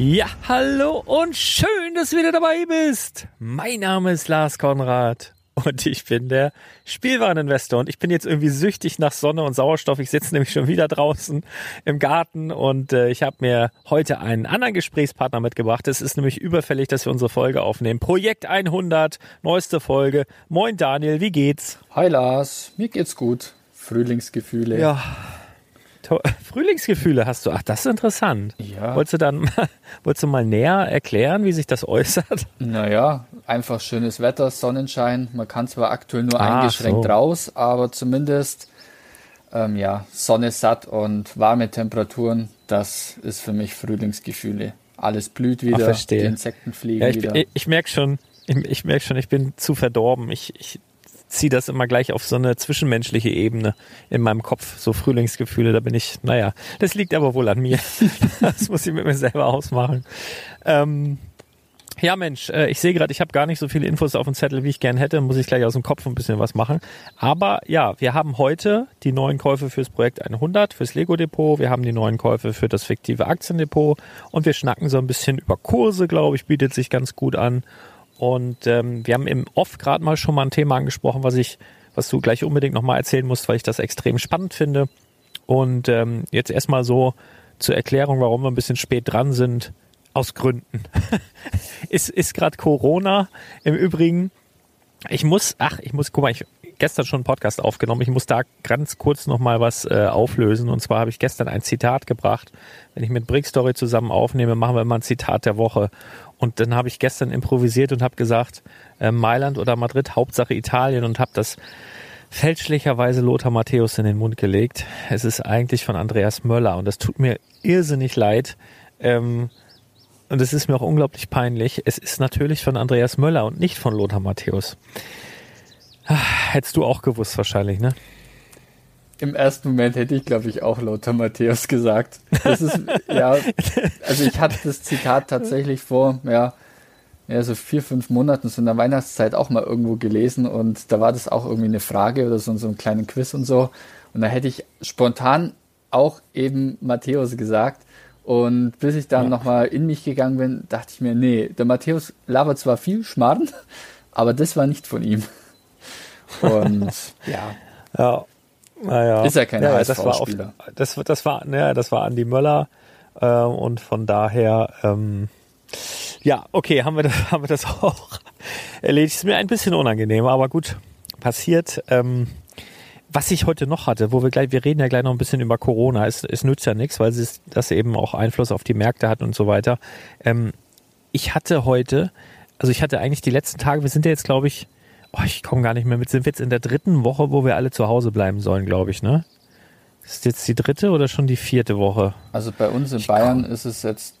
Ja, hallo und schön, dass du wieder dabei bist. Mein Name ist Lars Konrad und ich bin der Spielwareninvestor und ich bin jetzt irgendwie süchtig nach Sonne und Sauerstoff. Ich sitze nämlich schon wieder draußen im Garten und äh, ich habe mir heute einen anderen Gesprächspartner mitgebracht. Es ist nämlich überfällig, dass wir unsere Folge aufnehmen. Projekt 100, neueste Folge. Moin Daniel, wie geht's? Hi Lars, mir geht's gut. Frühlingsgefühle. Ja, Frühlingsgefühle hast du. Ach, das ist interessant. Ja. Wolltest du dann wolltest du mal näher erklären, wie sich das äußert? Naja, einfach schönes Wetter, Sonnenschein. Man kann zwar aktuell nur ah, eingeschränkt so. raus, aber zumindest ähm, ja, Sonne satt und warme Temperaturen, das ist für mich Frühlingsgefühle. Alles blüht wieder, Ach, die Insekten fliegen ja, ich, wieder. Ich, ich merke schon, ich, ich merke schon, ich bin zu verdorben. Ich, ich ziehe das immer gleich auf so eine zwischenmenschliche Ebene in meinem Kopf, so Frühlingsgefühle, da bin ich, naja, das liegt aber wohl an mir. das muss ich mit mir selber ausmachen. Ähm, ja, Mensch, äh, ich sehe gerade, ich habe gar nicht so viele Infos auf dem Zettel, wie ich gern hätte. Muss ich gleich aus dem Kopf ein bisschen was machen. Aber ja, wir haben heute die neuen Käufe fürs Projekt 100, fürs Lego-Depot. Wir haben die neuen Käufe für das fiktive Aktiendepot. Und wir schnacken so ein bisschen über Kurse, glaube ich, bietet sich ganz gut an. Und ähm, wir haben im Off gerade mal schon mal ein Thema angesprochen, was ich, was du gleich unbedingt nochmal erzählen musst, weil ich das extrem spannend finde. Und ähm, jetzt erstmal so zur Erklärung, warum wir ein bisschen spät dran sind. Aus Gründen. ist ist gerade Corona im Übrigen. Ich muss, ach, ich muss, guck mal, ich gestern schon einen Podcast aufgenommen. Ich muss da ganz kurz noch mal was äh, auflösen. Und zwar habe ich gestern ein Zitat gebracht. Wenn ich mit Brickstory zusammen aufnehme, machen wir immer ein Zitat der Woche. Und dann habe ich gestern improvisiert und habe gesagt, äh, Mailand oder Madrid, Hauptsache Italien und habe das fälschlicherweise Lothar Matthäus in den Mund gelegt. Es ist eigentlich von Andreas Möller und das tut mir irrsinnig leid. Ähm, und es ist mir auch unglaublich peinlich. Es ist natürlich von Andreas Möller und nicht von Lothar Matthäus. Ah, hättest du auch gewusst wahrscheinlich, ne? Im ersten Moment hätte ich, glaube ich, auch Lothar Matthäus gesagt. Das ist, ja, also ich hatte das Zitat tatsächlich vor, ja, ja, so vier, fünf Monaten, so in der Weihnachtszeit auch mal irgendwo gelesen und da war das auch irgendwie eine Frage oder so, so einen kleinen Quiz und so. Und da hätte ich spontan auch eben Matthäus gesagt. Und bis ich dann ja. nochmal in mich gegangen bin, dachte ich mir, nee, der Matthäus labert zwar viel Schmarrn, aber das war nicht von ihm. Und ja. Ja. Naja. Ist ja kein ja, das war oft, das, das war, naja, das war Andi Möller äh, und von daher ähm, ja, okay, haben wir das, haben wir das auch erledigt. Ist mir ein bisschen unangenehm, aber gut, passiert. Ähm, was ich heute noch hatte, wo wir gleich, wir reden ja gleich noch ein bisschen über Corona, es, es nützt ja nichts, weil es das eben auch Einfluss auf die Märkte hat und so weiter. Ähm, ich hatte heute, also ich hatte eigentlich die letzten Tage, wir sind ja jetzt, glaube ich, oh, ich komme gar nicht mehr mit, sind wir jetzt in der dritten Woche, wo wir alle zu Hause bleiben sollen, glaube ich, ne? Ist jetzt die dritte oder schon die vierte Woche? Also bei uns in ich Bayern komm. ist es jetzt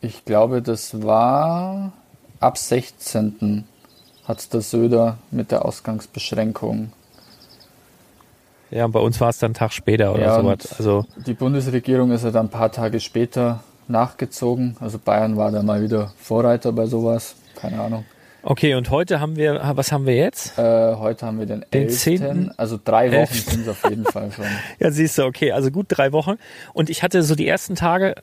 ich glaube, das war ab 16. hat der Söder mit der Ausgangsbeschränkung. Ja, und bei uns war es dann einen Tag später oder ja, sowas. Also die Bundesregierung ist ja dann ein paar Tage später nachgezogen. Also Bayern war da mal wieder Vorreiter bei sowas. Keine Ahnung. Okay, und heute haben wir, was haben wir jetzt? Äh, heute haben wir den, den 11. 10. Also drei Wochen sind es auf jeden Fall schon. Ja, siehst du, okay, also gut drei Wochen. Und ich hatte so die ersten Tage,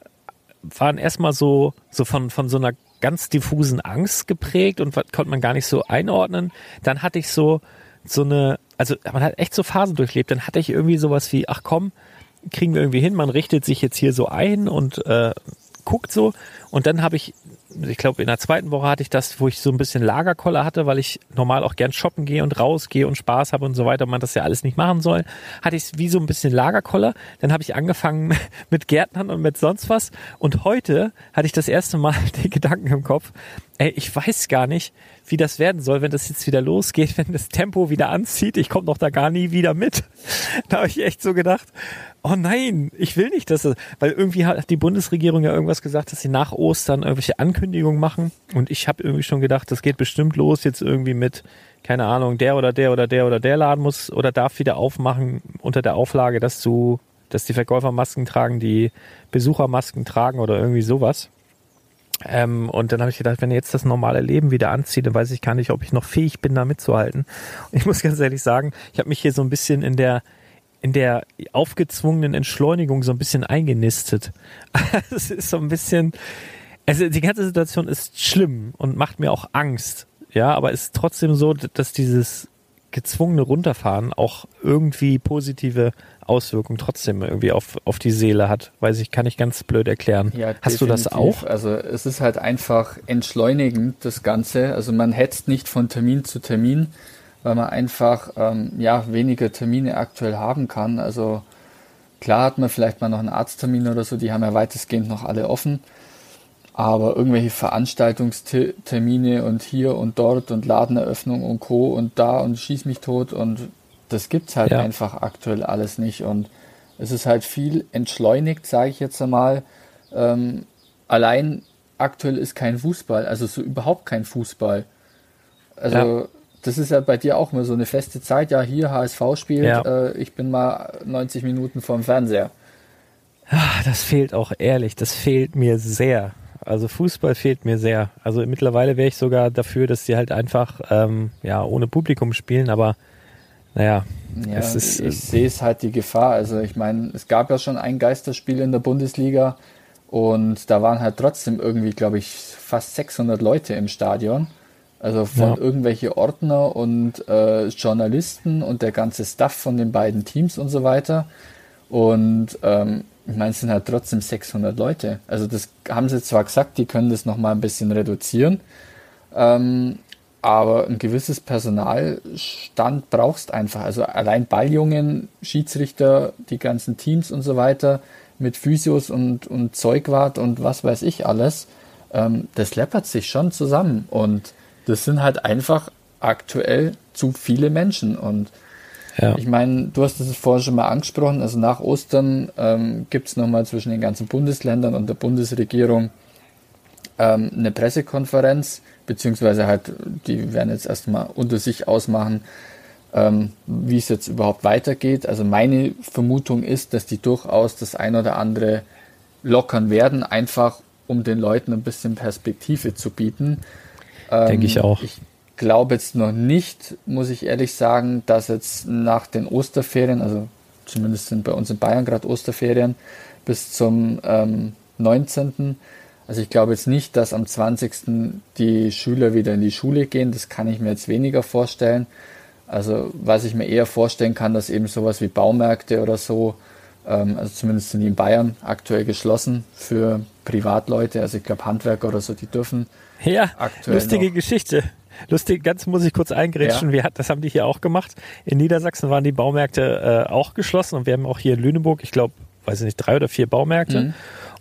waren erstmal so, so von, von so einer ganz diffusen Angst geprägt und konnte man gar nicht so einordnen. Dann hatte ich so, so eine, also man hat echt so Phasen durchlebt. Dann hatte ich irgendwie sowas wie, ach komm, kriegen wir irgendwie hin, man richtet sich jetzt hier so ein und äh, guckt so. Und dann habe ich ich glaube, in der zweiten Woche hatte ich das, wo ich so ein bisschen Lagerkoller hatte, weil ich normal auch gern shoppen gehe und rausgehe und Spaß habe und so weiter, man das ja alles nicht machen soll, hatte ich wie so ein bisschen Lagerkoller. Dann habe ich angefangen mit Gärtnern und mit sonst was. Und heute hatte ich das erste Mal den Gedanken im Kopf, ey, ich weiß gar nicht, wie das werden soll, wenn das jetzt wieder losgeht, wenn das Tempo wieder anzieht. Ich komme doch da gar nie wieder mit. Da habe ich echt so gedacht, oh nein, ich will nicht, dass es, weil irgendwie hat die Bundesregierung ja irgendwas gesagt, dass sie nach Ostern irgendwelche Ankündigungen machen. Und ich habe irgendwie schon gedacht, das geht bestimmt los jetzt irgendwie mit, keine Ahnung, der oder der oder der oder der Laden muss oder darf wieder aufmachen unter der Auflage, dass du, dass die Verkäufer Masken tragen, die Besucher Masken tragen oder irgendwie sowas. Ähm, und dann habe ich gedacht, wenn jetzt das normale Leben wieder anzieht, dann weiß ich gar nicht, ob ich noch fähig bin, da mitzuhalten. Und ich muss ganz ehrlich sagen, ich habe mich hier so ein bisschen in der in der aufgezwungenen Entschleunigung so ein bisschen eingenistet. Es ist so ein bisschen, also die ganze Situation ist schlimm und macht mir auch Angst. Ja, aber es ist trotzdem so, dass dieses gezwungene Runterfahren auch irgendwie positive Auswirkungen trotzdem irgendwie auf, auf die Seele hat. Weiß ich, kann ich ganz blöd erklären. Ja, Hast du das auch? Also es ist halt einfach entschleunigend, das Ganze. Also man hetzt nicht von Termin zu Termin, weil man einfach ähm, ja, weniger Termine aktuell haben kann. Also klar hat man vielleicht mal noch einen Arzttermin oder so, die haben ja weitestgehend noch alle offen. Aber irgendwelche Veranstaltungstermine und hier und dort und Ladeneröffnung und Co. und da und schieß mich tot und das gibt's halt ja. einfach aktuell alles nicht. Und es ist halt viel entschleunigt, sage ich jetzt einmal. Ähm, allein aktuell ist kein Fußball, also so überhaupt kein Fußball. Also ja. das ist ja bei dir auch mal so eine feste Zeit. Ja, hier HSV spielt, ja. äh, ich bin mal 90 Minuten vorm Fernseher. Ach, das fehlt auch ehrlich, das fehlt mir sehr. Also Fußball fehlt mir sehr. Also mittlerweile wäre ich sogar dafür, dass sie halt einfach ähm, ja ohne Publikum spielen, aber naja, ja, ist, ich, ich sehe es halt die Gefahr. Also ich meine, es gab ja schon ein Geisterspiel in der Bundesliga und da waren halt trotzdem irgendwie, glaube ich, fast 600 Leute im Stadion. Also von ja. irgendwelche Ordner und äh, Journalisten und der ganze Staff von den beiden Teams und so weiter. Und ähm, ich meine, es sind halt trotzdem 600 Leute. Also das haben sie zwar gesagt, die können das nochmal ein bisschen reduzieren. Ähm, aber ein gewisses Personalstand brauchst einfach. Also allein Balljungen, Schiedsrichter, die ganzen Teams und so weiter mit Physios und, und Zeugwart und was weiß ich alles, ähm, das läppert sich schon zusammen. Und das sind halt einfach aktuell zu viele Menschen. Und ja. ich meine, du hast es vorher schon mal angesprochen, also nach Ostern ähm, gibt es nochmal zwischen den ganzen Bundesländern und der Bundesregierung ähm, eine Pressekonferenz, beziehungsweise halt, die werden jetzt erstmal unter sich ausmachen, ähm, wie es jetzt überhaupt weitergeht. Also meine Vermutung ist, dass die durchaus das ein oder andere lockern werden, einfach um den Leuten ein bisschen Perspektive zu bieten. Ähm, Denke ich auch. Ich glaube jetzt noch nicht, muss ich ehrlich sagen, dass jetzt nach den Osterferien, also zumindest sind bei uns in Bayern gerade Osterferien, bis zum ähm, 19. Also ich glaube jetzt nicht, dass am 20. die Schüler wieder in die Schule gehen. Das kann ich mir jetzt weniger vorstellen. Also was ich mir eher vorstellen kann, dass eben sowas wie Baumärkte oder so, ähm, also zumindest sind die in Bayern aktuell geschlossen für Privatleute. Also ich glaube Handwerker oder so, die dürfen. Ja, lustige noch. Geschichte. Lustig, ganz muss ich kurz eingrätschen. Ja. Wir, das haben die hier auch gemacht. In Niedersachsen waren die Baumärkte äh, auch geschlossen und wir haben auch hier in Lüneburg, ich glaube, weiß ich nicht, drei oder vier Baumärkte. Mhm.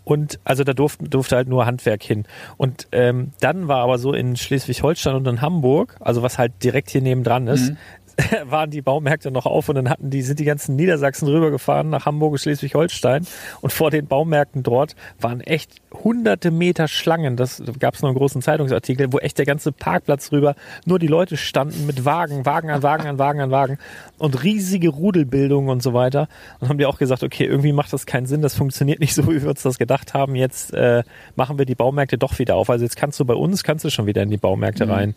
Und also da durfte, durfte halt nur Handwerk hin. Und ähm, dann war aber so in Schleswig-Holstein und in Hamburg, also was halt direkt hier nebendran ist, mhm. waren die Baumärkte noch auf und dann hatten die, sind die ganzen Niedersachsen rübergefahren nach Hamburg und Schleswig-Holstein und vor den Baumärkten dort waren echt hunderte Meter Schlangen. Das gab es noch einen großen Zeitungsartikel, wo echt der ganze Parkplatz rüber nur die Leute standen mit Wagen, Wagen an Wagen an Wagen an Wagen und riesige Rudelbildungen und so weiter. Und haben die auch gesagt, okay, irgendwie macht das keinen Sinn, das funktioniert nicht so, wie wir uns das gedacht haben. Jetzt äh, machen wir die Baumärkte doch wieder auf. Also jetzt kannst du bei uns, kannst du schon wieder in die Baumärkte mhm. rein.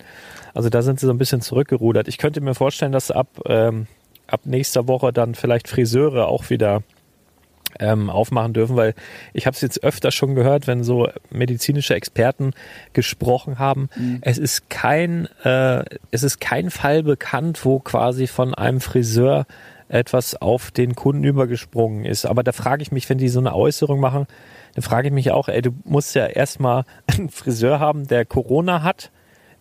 Also da sind sie so ein bisschen zurückgerudert. Ich könnte mir vorstellen, dass ab, ähm, ab nächster Woche dann vielleicht Friseure auch wieder ähm, aufmachen dürfen, weil ich habe es jetzt öfter schon gehört, wenn so medizinische Experten gesprochen haben. Mhm. Es ist kein, äh, es ist kein Fall bekannt, wo quasi von einem Friseur etwas auf den Kunden übergesprungen ist. Aber da frage ich mich, wenn die so eine Äußerung machen, dann frage ich mich auch, ey, du musst ja erstmal einen Friseur haben, der Corona hat,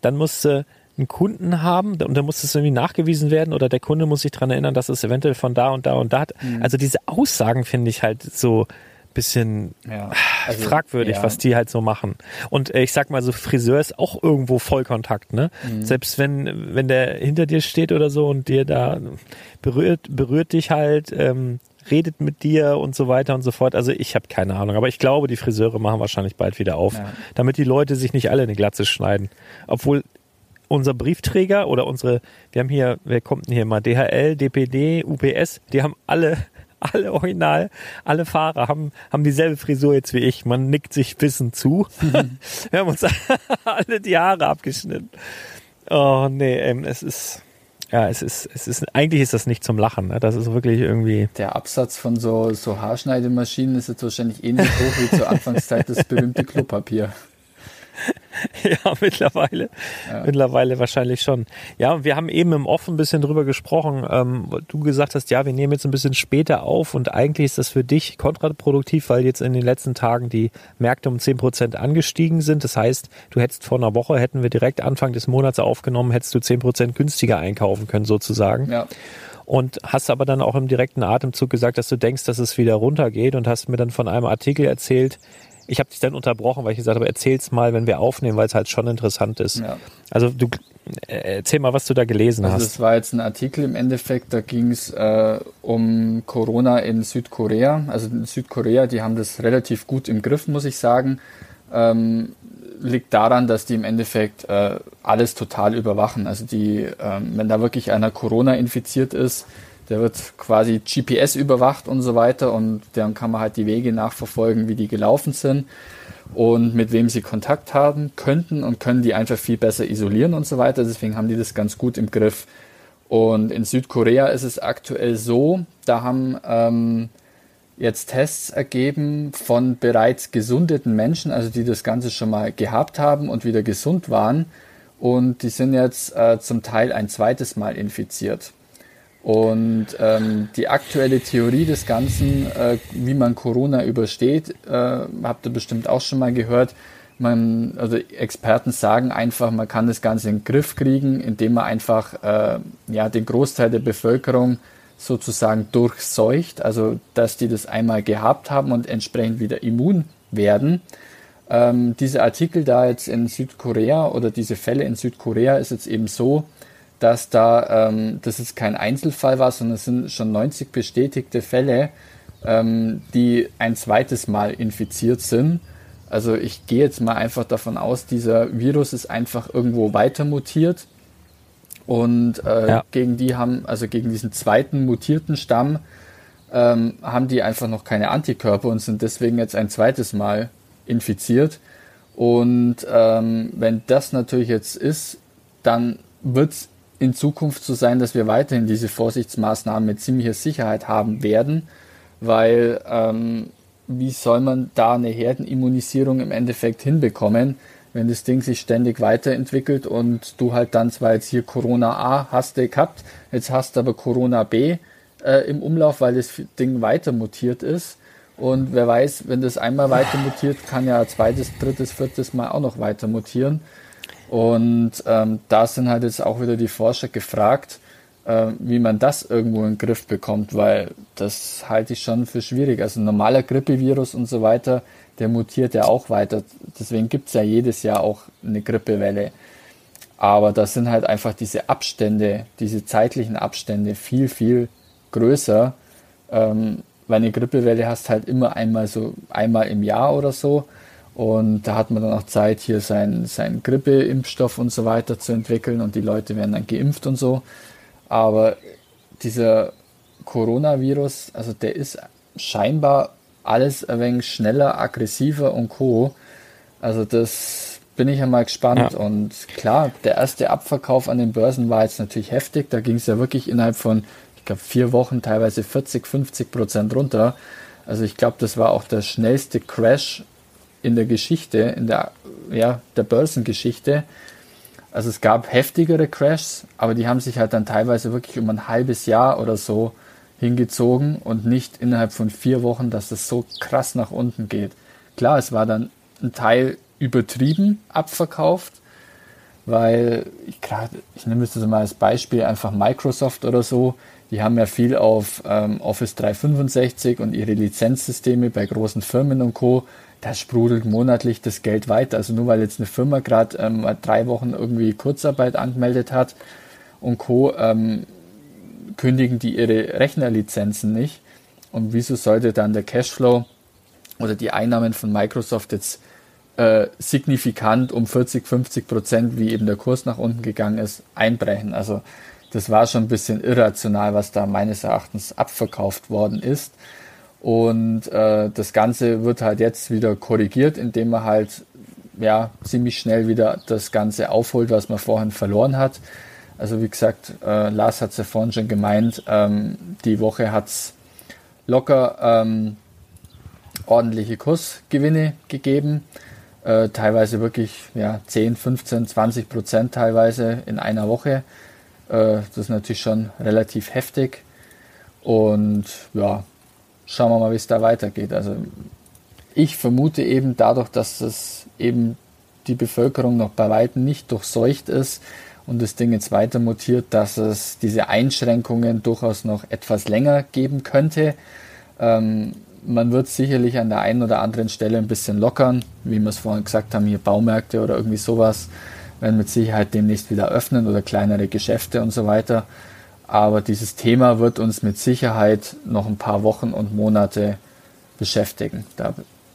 dann musst du einen Kunden haben und dann muss es irgendwie nachgewiesen werden oder der Kunde muss sich daran erinnern, dass es eventuell von da und da und da hat. Mhm. Also diese Aussagen finde ich halt so bisschen ja, also, fragwürdig, ja. was die halt so machen. Und äh, ich sag mal so, Friseur ist auch irgendwo Vollkontakt, ne? Mhm. Selbst wenn, wenn der hinter dir steht oder so und dir da berührt, berührt dich halt, ähm, redet mit dir und so weiter und so fort. Also ich habe keine Ahnung, aber ich glaube, die Friseure machen wahrscheinlich bald wieder auf, ja. damit die Leute sich nicht alle eine Glatze schneiden. Obwohl unser Briefträger oder unsere, wir haben hier, wer kommt denn hier mal? DHL, DPD, UPS, die haben alle, alle original, alle Fahrer haben, haben dieselbe Frisur jetzt wie ich. Man nickt sich wissend zu. wir haben uns alle die Haare abgeschnitten. Oh nee, ähm, es ist, ja, es ist, es ist, eigentlich ist das nicht zum Lachen. Ne? Das ist wirklich irgendwie. Der Absatz von so, so Haarschneidemaschinen ist jetzt wahrscheinlich ähnlich hoch wie zur Anfangszeit das berühmte Klopapier. ja, mittlerweile. Ja. Mittlerweile wahrscheinlich schon. Ja, wir haben eben im Offen ein bisschen drüber gesprochen, ähm, du gesagt hast, ja, wir nehmen jetzt ein bisschen später auf und eigentlich ist das für dich kontraproduktiv, weil jetzt in den letzten Tagen die Märkte um zehn Prozent angestiegen sind. Das heißt, du hättest vor einer Woche, hätten wir direkt Anfang des Monats aufgenommen, hättest du zehn Prozent günstiger einkaufen können sozusagen. Ja und hast aber dann auch im direkten Atemzug gesagt, dass du denkst, dass es wieder runtergeht und hast mir dann von einem Artikel erzählt, ich habe dich dann unterbrochen, weil ich gesagt habe, erzähl's mal, wenn wir aufnehmen, weil es halt schon interessant ist. Ja. Also du äh, erzähl mal, was du da gelesen also hast. Das war jetzt ein Artikel im Endeffekt, da ging es äh, um Corona in Südkorea. Also in Südkorea, die haben das relativ gut im Griff, muss ich sagen. Ähm, liegt daran, dass die im Endeffekt äh, alles total überwachen. Also die, ähm, wenn da wirklich einer Corona infiziert ist, der wird quasi GPS überwacht und so weiter und dann kann man halt die Wege nachverfolgen, wie die gelaufen sind und mit wem sie Kontakt haben könnten und können die einfach viel besser isolieren und so weiter. Deswegen haben die das ganz gut im Griff. Und in Südkorea ist es aktuell so, da haben ähm, jetzt Tests ergeben von bereits gesundeten Menschen, also die das Ganze schon mal gehabt haben und wieder gesund waren. Und die sind jetzt äh, zum Teil ein zweites Mal infiziert. Und ähm, die aktuelle Theorie des Ganzen, äh, wie man Corona übersteht, äh, habt ihr bestimmt auch schon mal gehört, Man, also Experten sagen einfach, man kann das Ganze in den Griff kriegen, indem man einfach äh, ja, den Großteil der Bevölkerung sozusagen durchseucht, also dass die das einmal gehabt haben und entsprechend wieder immun werden. Ähm, diese Artikel da jetzt in Südkorea oder diese Fälle in Südkorea ist jetzt eben so, dass da ähm, das ist kein Einzelfall war, sondern es sind schon 90 bestätigte Fälle, ähm, die ein zweites Mal infiziert sind. Also ich gehe jetzt mal einfach davon aus, dieser Virus ist einfach irgendwo weiter mutiert und äh, ja. gegen die haben, also gegen diesen zweiten mutierten Stamm, ähm, haben die einfach noch keine Antikörper und sind deswegen jetzt ein zweites Mal infiziert. Und ähm, wenn das natürlich jetzt ist, dann wird es in Zukunft so sein, dass wir weiterhin diese Vorsichtsmaßnahmen mit ziemlicher Sicherheit haben werden, weil ähm, wie soll man da eine Herdenimmunisierung im Endeffekt hinbekommen, wenn das Ding sich ständig weiterentwickelt und du halt dann zwar jetzt hier Corona A hast du gehabt, jetzt hast du aber Corona B äh, im Umlauf, weil das Ding weiter mutiert ist. Und wer weiß, wenn das einmal weiter mutiert, kann ja zweites, drittes, viertes Mal auch noch weiter mutieren. Und ähm, da sind halt jetzt auch wieder die Forscher gefragt, äh, wie man das irgendwo in den Griff bekommt, weil das halte ich schon für schwierig. Also ein normaler Grippevirus und so weiter, der mutiert ja auch weiter. Deswegen gibt es ja jedes Jahr auch eine Grippewelle. Aber da sind halt einfach diese Abstände, diese zeitlichen Abstände viel, viel größer. Ähm, weil eine Grippewelle hast halt immer einmal so einmal im Jahr oder so. Und da hat man dann auch Zeit, hier seinen, seinen Grippeimpfstoff und so weiter zu entwickeln und die Leute werden dann geimpft und so. Aber dieser Coronavirus, also der ist scheinbar alles ein wenig schneller, aggressiver und co. Also das bin ich ja mal gespannt. Ja. Und klar, der erste Abverkauf an den Börsen war jetzt natürlich heftig. Da ging es ja wirklich innerhalb von, ich glaube, vier Wochen teilweise 40, 50 Prozent runter. Also ich glaube, das war auch der schnellste Crash in der Geschichte, in der, ja, der Börsengeschichte. Also es gab heftigere Crashs, aber die haben sich halt dann teilweise wirklich um ein halbes Jahr oder so hingezogen und nicht innerhalb von vier Wochen, dass das so krass nach unten geht. Klar, es war dann ein Teil übertrieben abverkauft, weil ich gerade, ich nehme es mal als Beispiel einfach Microsoft oder so, die haben ja viel auf ähm, Office 365 und ihre Lizenzsysteme bei großen Firmen und Co. Da sprudelt monatlich das Geld weiter. Also nur weil jetzt eine Firma gerade ähm, drei Wochen irgendwie Kurzarbeit angemeldet hat und Co. Ähm, kündigen die ihre Rechnerlizenzen nicht. Und wieso sollte dann der Cashflow oder die Einnahmen von Microsoft jetzt äh, signifikant um 40, 50 Prozent, wie eben der Kurs nach unten gegangen ist, einbrechen? Also das war schon ein bisschen irrational, was da meines Erachtens abverkauft worden ist. Und äh, das Ganze wird halt jetzt wieder korrigiert, indem man halt ja ziemlich schnell wieder das Ganze aufholt, was man vorhin verloren hat. Also wie gesagt, äh, Lars hat es ja vorhin schon gemeint, ähm, die Woche hat es locker ähm, ordentliche Kursgewinne gegeben. Äh, teilweise wirklich ja, 10, 15, 20 Prozent teilweise in einer Woche. Äh, das ist natürlich schon relativ heftig. Und ja, schauen wir mal, wie es da weitergeht. Also ich vermute eben dadurch, dass das eben die Bevölkerung noch bei weitem nicht durchseucht ist, und das Ding jetzt weiter mutiert, dass es diese Einschränkungen durchaus noch etwas länger geben könnte. Ähm, man wird sicherlich an der einen oder anderen Stelle ein bisschen lockern, wie wir es vorhin gesagt haben, hier Baumärkte oder irgendwie sowas werden mit Sicherheit demnächst wieder öffnen oder kleinere Geschäfte und so weiter. Aber dieses Thema wird uns mit Sicherheit noch ein paar Wochen und Monate beschäftigen.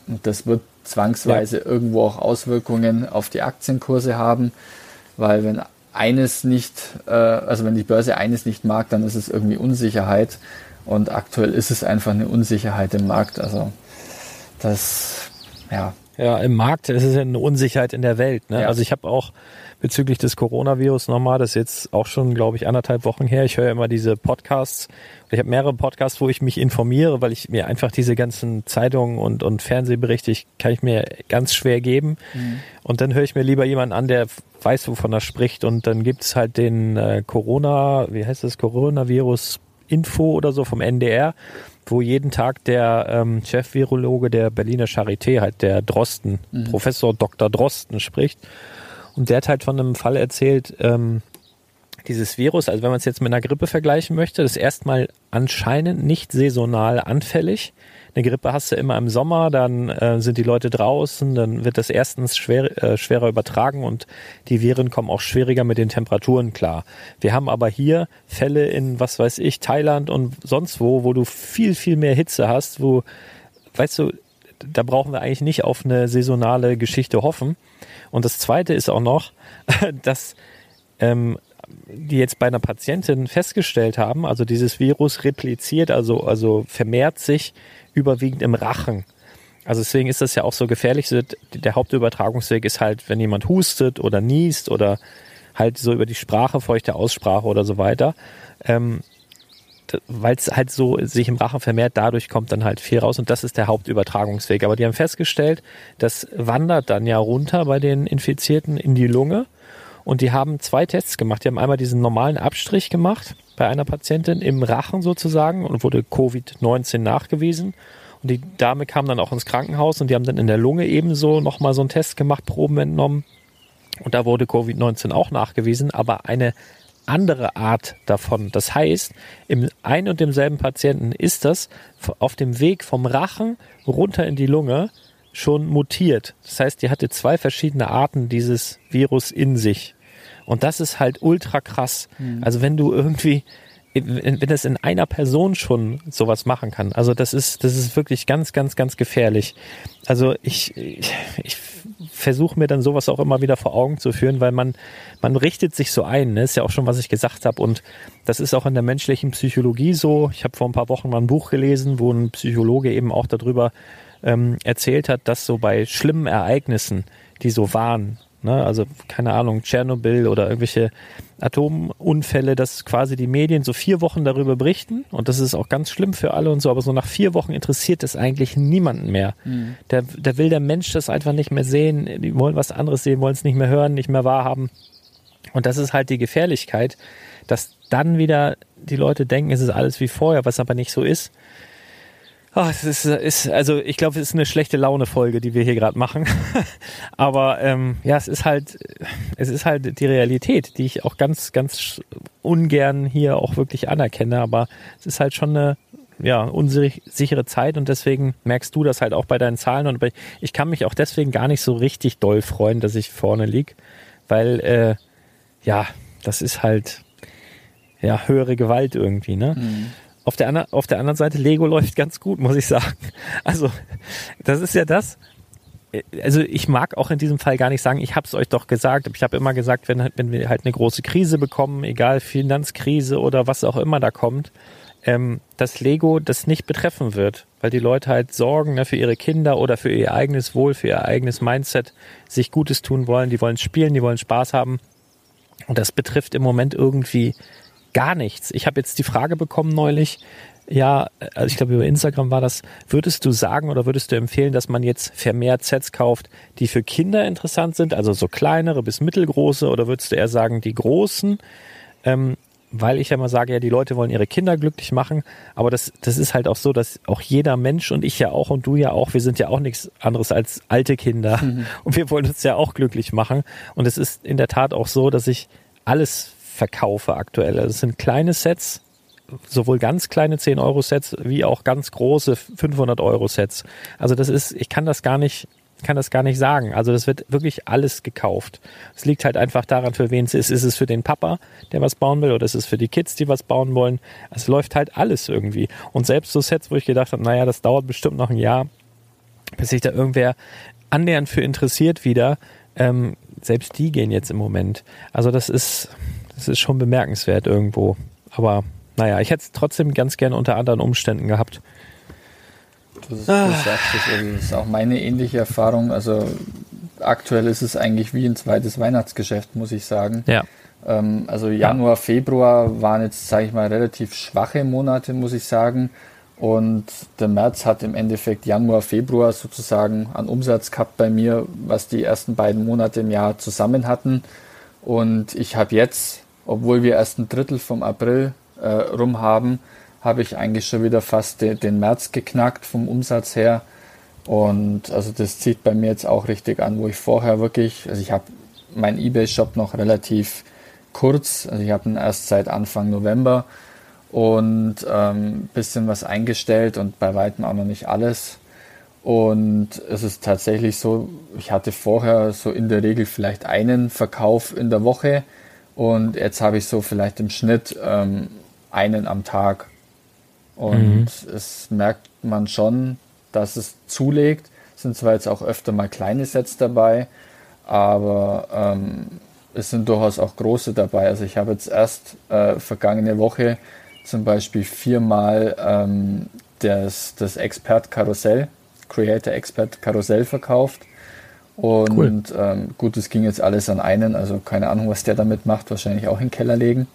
und das wird zwangsweise ja. irgendwo auch Auswirkungen auf die Aktienkurse haben, weil wenn eines nicht, äh, also wenn die Börse eines nicht mag, dann ist es irgendwie Unsicherheit. Und aktuell ist es einfach eine Unsicherheit im Markt. Also das, ja. Ja, im Markt ist es ja eine Unsicherheit in der Welt. Ne? Ja. Also ich habe auch bezüglich des Coronavirus nochmal, das ist jetzt auch schon, glaube ich, anderthalb Wochen her. Ich höre immer diese Podcasts. Ich habe mehrere Podcasts, wo ich mich informiere, weil ich mir einfach diese ganzen Zeitungen und, und Fernsehberichte, ich, kann ich mir ganz schwer geben. Mhm. Und dann höre ich mir lieber jemanden an, der weiß, wovon er spricht. Und dann gibt es halt den äh, Corona, wie heißt das, Coronavirus Info oder so vom NDR, wo jeden Tag der ähm, Chef-Virologe der Berliner Charité, halt der Drosten, mhm. Professor Dr. Drosten spricht. Und der hat halt von einem Fall erzählt, ähm, dieses Virus, also wenn man es jetzt mit einer Grippe vergleichen möchte, das ist erstmal anscheinend nicht saisonal anfällig. Eine Grippe hast du immer im Sommer, dann äh, sind die Leute draußen, dann wird das erstens schwer, äh, schwerer übertragen und die Viren kommen auch schwieriger mit den Temperaturen klar. Wir haben aber hier Fälle in, was weiß ich, Thailand und sonst wo, wo du viel, viel mehr Hitze hast, wo, weißt du, da brauchen wir eigentlich nicht auf eine saisonale Geschichte hoffen. Und das Zweite ist auch noch, dass ähm, die jetzt bei einer Patientin festgestellt haben, also dieses Virus repliziert, also, also vermehrt sich überwiegend im Rachen. Also deswegen ist das ja auch so gefährlich. Der Hauptübertragungsweg ist halt, wenn jemand hustet oder niest oder halt so über die Sprache, feuchte Aussprache oder so weiter. Ähm, weil es halt so sich im Rachen vermehrt, dadurch kommt dann halt viel raus und das ist der Hauptübertragungsweg. Aber die haben festgestellt, das wandert dann ja runter bei den Infizierten in die Lunge und die haben zwei Tests gemacht. Die haben einmal diesen normalen Abstrich gemacht bei einer Patientin im Rachen sozusagen und wurde Covid-19 nachgewiesen. Und die Dame kam dann auch ins Krankenhaus und die haben dann in der Lunge ebenso nochmal so einen Test gemacht, Proben entnommen. Und da wurde Covid-19 auch nachgewiesen, aber eine andere Art davon. Das heißt, im ein und demselben Patienten ist das auf dem Weg vom Rachen runter in die Lunge schon mutiert. Das heißt, die hatte zwei verschiedene Arten dieses Virus in sich. Und das ist halt ultra krass. Mhm. Also wenn du irgendwie, wenn das in einer Person schon sowas machen kann, also das ist, das ist wirklich ganz, ganz, ganz gefährlich. Also ich, ich, ich versuche mir dann sowas auch immer wieder vor Augen zu führen, weil man, man richtet sich so ein, ne? ist ja auch schon, was ich gesagt habe. Und das ist auch in der menschlichen Psychologie so. Ich habe vor ein paar Wochen mal ein Buch gelesen, wo ein Psychologe eben auch darüber ähm, erzählt hat, dass so bei schlimmen Ereignissen, die so waren, ne, also keine Ahnung, Tschernobyl oder irgendwelche Atomunfälle, dass quasi die Medien so vier Wochen darüber berichten und das ist auch ganz schlimm für alle und so, aber so nach vier Wochen interessiert es eigentlich niemanden mehr. Mhm. Der, der will der Mensch das einfach nicht mehr sehen, die wollen was anderes sehen, wollen es nicht mehr hören, nicht mehr wahrhaben. Und das ist halt die Gefährlichkeit, dass dann wieder die Leute denken, es ist alles wie vorher, was aber nicht so ist. Ach, es ist, ist, also ich glaube, es ist eine schlechte Laune-Folge, die wir hier gerade machen. Aber ähm, ja, es ist halt, es ist halt die Realität, die ich auch ganz, ganz ungern hier auch wirklich anerkenne. Aber es ist halt schon eine ja, unsichere Zeit und deswegen merkst du das halt auch bei deinen Zahlen und ich kann mich auch deswegen gar nicht so richtig doll freuen, dass ich vorne lieg, weil äh, ja, das ist halt ja höhere Gewalt irgendwie, ne? Mhm. Auf der, auf der anderen Seite, Lego läuft ganz gut, muss ich sagen. Also, das ist ja das. Also ich mag auch in diesem Fall gar nicht sagen, ich habe es euch doch gesagt. Ich habe immer gesagt, wenn, wenn wir halt eine große Krise bekommen, egal Finanzkrise oder was auch immer da kommt, ähm, dass Lego das nicht betreffen wird, weil die Leute halt Sorgen ne, für ihre Kinder oder für ihr eigenes Wohl, für ihr eigenes Mindset sich Gutes tun wollen. Die wollen spielen, die wollen Spaß haben. Und das betrifft im Moment irgendwie gar nichts. Ich habe jetzt die Frage bekommen neulich, ja, also ich glaube über Instagram war das, würdest du sagen oder würdest du empfehlen, dass man jetzt vermehrt Sets kauft, die für Kinder interessant sind, also so kleinere bis mittelgroße, oder würdest du eher sagen, die großen? Ähm, weil ich ja mal sage, ja, die Leute wollen ihre Kinder glücklich machen, aber das, das ist halt auch so, dass auch jeder Mensch und ich ja auch und du ja auch, wir sind ja auch nichts anderes als alte Kinder mhm. und wir wollen uns ja auch glücklich machen und es ist in der Tat auch so, dass ich alles verkaufe aktuell. Also es sind kleine Sets, sowohl ganz kleine 10-Euro-Sets wie auch ganz große 500-Euro-Sets. Also das ist, ich kann das gar nicht, kann das gar nicht sagen. Also das wird wirklich alles gekauft. Es liegt halt einfach daran, für wen es ist. Ist es für den Papa, der was bauen will, oder ist es für die Kids, die was bauen wollen? Es läuft halt alles irgendwie. Und selbst so Sets, wo ich gedacht habe, naja, das dauert bestimmt noch ein Jahr, bis sich da irgendwer annähernd für interessiert wieder, ähm, selbst die gehen jetzt im Moment. Also das ist, das ist schon bemerkenswert irgendwo. Aber naja, ich hätte es trotzdem ganz gerne unter anderen Umständen gehabt. Du, du ah. sagst es, das ist auch meine ähnliche Erfahrung. Also aktuell ist es eigentlich wie ein zweites Weihnachtsgeschäft, muss ich sagen. Ja. Ähm, also Januar, Februar waren jetzt, sage ich mal, relativ schwache Monate, muss ich sagen. Und der März hat im Endeffekt Januar, Februar sozusagen an Umsatz gehabt bei mir, was die ersten beiden Monate im Jahr zusammen hatten. Und ich habe jetzt obwohl wir erst ein Drittel vom April äh, rum haben, habe ich eigentlich schon wieder fast de, den März geknackt vom Umsatz her. Und also das zieht bei mir jetzt auch richtig an, wo ich vorher wirklich, also ich habe meinen eBay-Shop noch relativ kurz, also ich habe ihn erst seit Anfang November und ähm, bisschen was eingestellt und bei weitem auch noch nicht alles. Und es ist tatsächlich so, ich hatte vorher so in der Regel vielleicht einen Verkauf in der Woche und jetzt habe ich so vielleicht im Schnitt ähm, einen am Tag. Und mhm. es merkt man schon, dass es zulegt. Es sind zwar jetzt auch öfter mal kleine Sets dabei, aber ähm, es sind durchaus auch große dabei. Also ich habe jetzt erst äh, vergangene Woche zum Beispiel viermal ähm, das, das Expert Karussell Creator Expert Karussell verkauft. Und cool. ähm, gut, es ging jetzt alles an einen, also keine Ahnung, was der damit macht, wahrscheinlich auch in den Keller legen.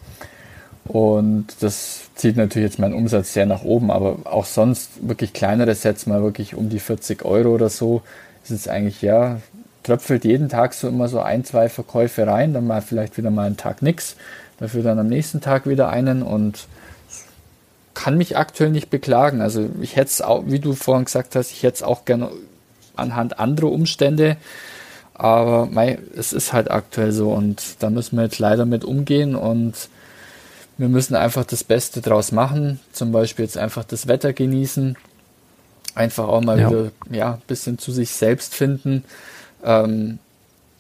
Und das zieht natürlich jetzt meinen Umsatz sehr nach oben, aber auch sonst wirklich kleinere Sets, mal wirklich um die 40 Euro oder so, ist es eigentlich, ja, tröpfelt jeden Tag so immer so ein, zwei Verkäufe rein, dann mal vielleicht wieder mal einen Tag nix, dafür dann am nächsten Tag wieder einen und kann mich aktuell nicht beklagen. Also ich hätte es auch, wie du vorhin gesagt hast, ich hätte es auch gerne anhand anderer Umstände. Aber mei, es ist halt aktuell so und da müssen wir jetzt leider mit umgehen und wir müssen einfach das Beste draus machen. Zum Beispiel jetzt einfach das Wetter genießen. Einfach auch mal ja. wieder ja, ein bisschen zu sich selbst finden. Ähm,